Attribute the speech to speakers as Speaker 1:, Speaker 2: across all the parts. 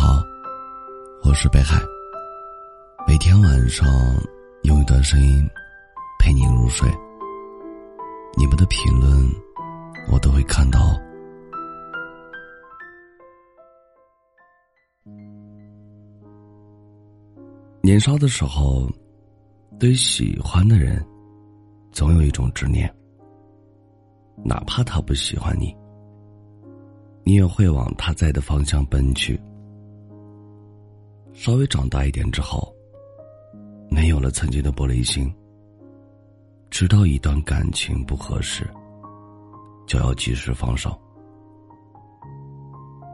Speaker 1: 好，我是北海。每天晚上用一段声音陪你入睡。你们的评论我都会看到。年少的时候，对喜欢的人，总有一种执念。哪怕他不喜欢你，你也会往他在的方向奔去。稍微长大一点之后，没有了曾经的玻璃心。知道一段感情不合适，就要及时放手。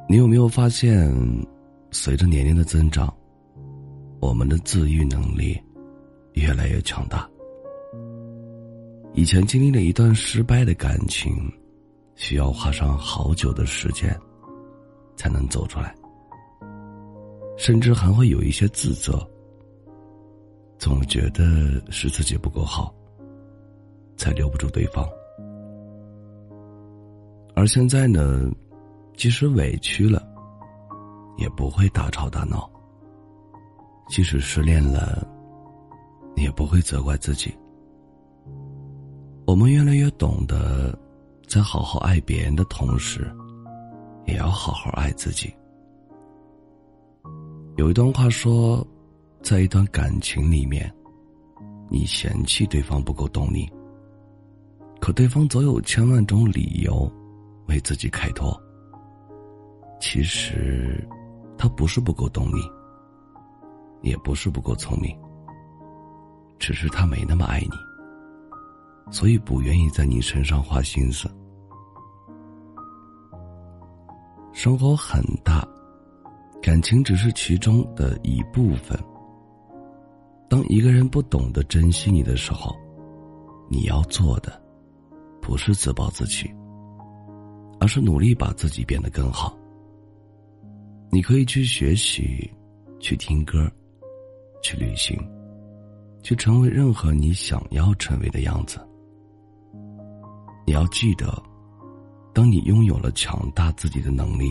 Speaker 1: 你有没有发现，随着年龄的增长，我们的自愈能力越来越强大？以前经历了一段失败的感情，需要花上好久的时间才能走出来，甚至还会有一些自责，总觉得是自己不够好，才留不住对方。而现在呢，即使委屈了，也不会大吵大闹；即使失恋了，也不会责怪自己。我们越来越懂得，在好好爱别人的同时，也要好好爱自己。有一段话说，在一段感情里面，你嫌弃对方不够懂你，可对方总有千万种理由为自己开脱。其实，他不是不够懂你，也不是不够聪明，只是他没那么爱你。所以不愿意在你身上花心思。生活很大，感情只是其中的一部分。当一个人不懂得珍惜你的时候，你要做的，不是自暴自弃，而是努力把自己变得更好。你可以去学习，去听歌，去旅行，去成为任何你想要成为的样子。你要记得，当你拥有了强大自己的能力，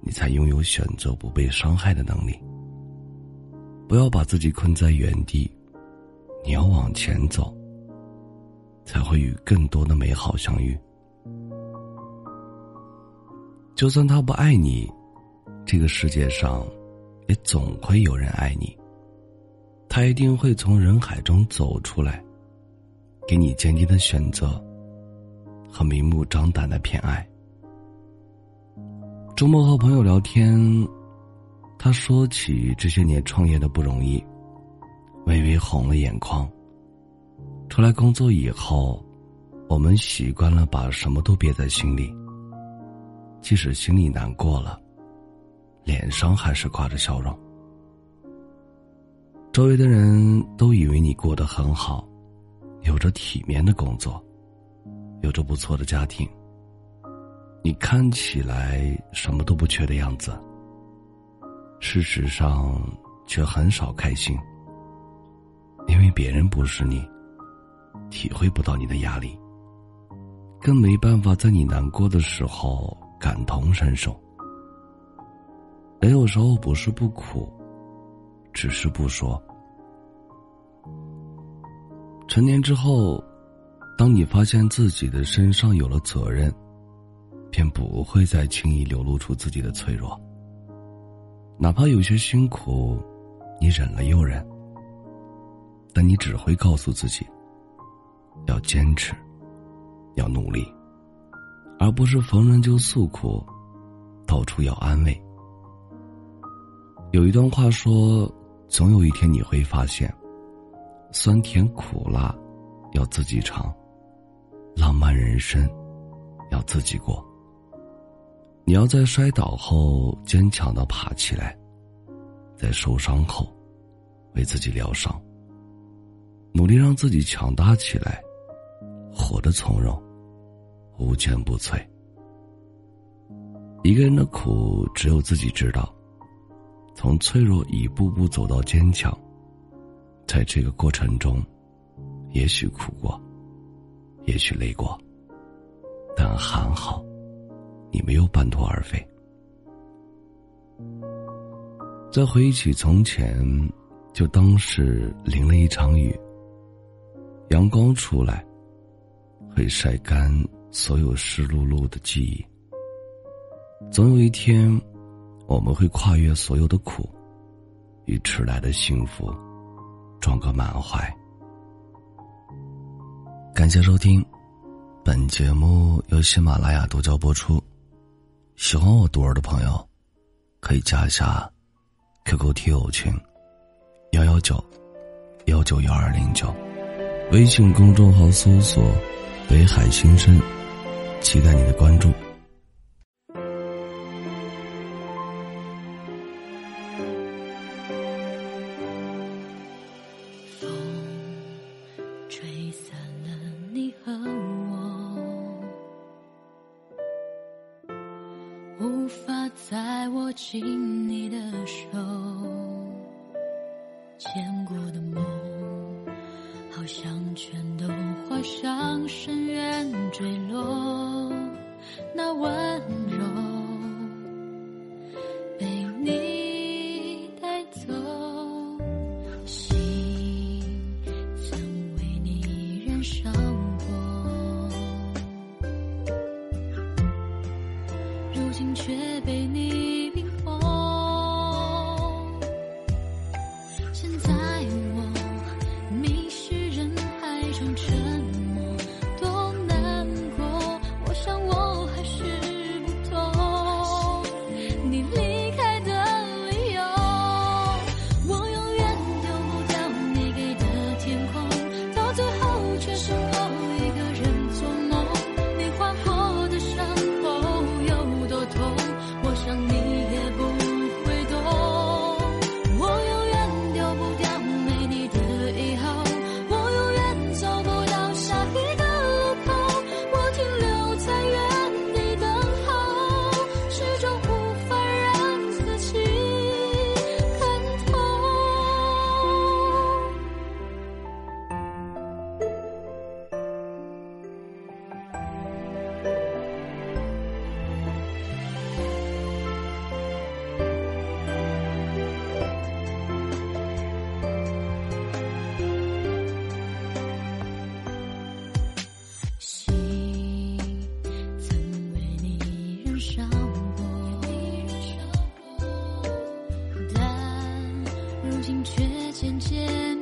Speaker 1: 你才拥有选择不被伤害的能力。不要把自己困在原地，你要往前走，才会与更多的美好相遇。就算他不爱你，这个世界上也总会有人爱你。他一定会从人海中走出来。给你坚定的选择和明目张胆的偏爱。周末和朋友聊天，他说起这些年创业的不容易，微微红了眼眶。出来工作以后，我们习惯了把什么都憋在心里，即使心里难过了，脸上还是挂着笑容。周围的人都以为你过得很好。有着体面的工作，有着不错的家庭。你看起来什么都不缺的样子，事实上却很少开心，因为别人不是你，体会不到你的压力，更没办法在你难过的时候感同身受。人有时候不是不苦，只是不说。成年之后，当你发现自己的身上有了责任，便不会再轻易流露出自己的脆弱。哪怕有些辛苦，你忍了又忍，但你只会告诉自己，要坚持，要努力，而不是逢人就诉苦，到处要安慰。有一段话说：“总有一天你会发现。”酸甜苦辣，要自己尝；浪漫人生，要自己过。你要在摔倒后坚强的爬起来，在受伤后为自己疗伤，努力让自己强大起来，活得从容，无坚不摧。一个人的苦只有自己知道，从脆弱一步步走到坚强。在这个过程中，也许苦过，也许累过，但还好，你没有半途而废。再回忆起从前，就当是淋了一场雨。阳光出来，会晒干所有湿漉漉的记忆。总有一天，我们会跨越所有的苦，与迟来的幸福撞个满怀。感谢收听，本节目由喜马拉雅独家播出。喜欢我独儿的朋友，可以加一下 QQ 听友群：幺幺九幺九幺二零九，微信公众号搜索“北海新生”，期待你的关注。
Speaker 2: 紧你的手，牵过的梦，好像全都化向深渊坠落。那温柔渐渐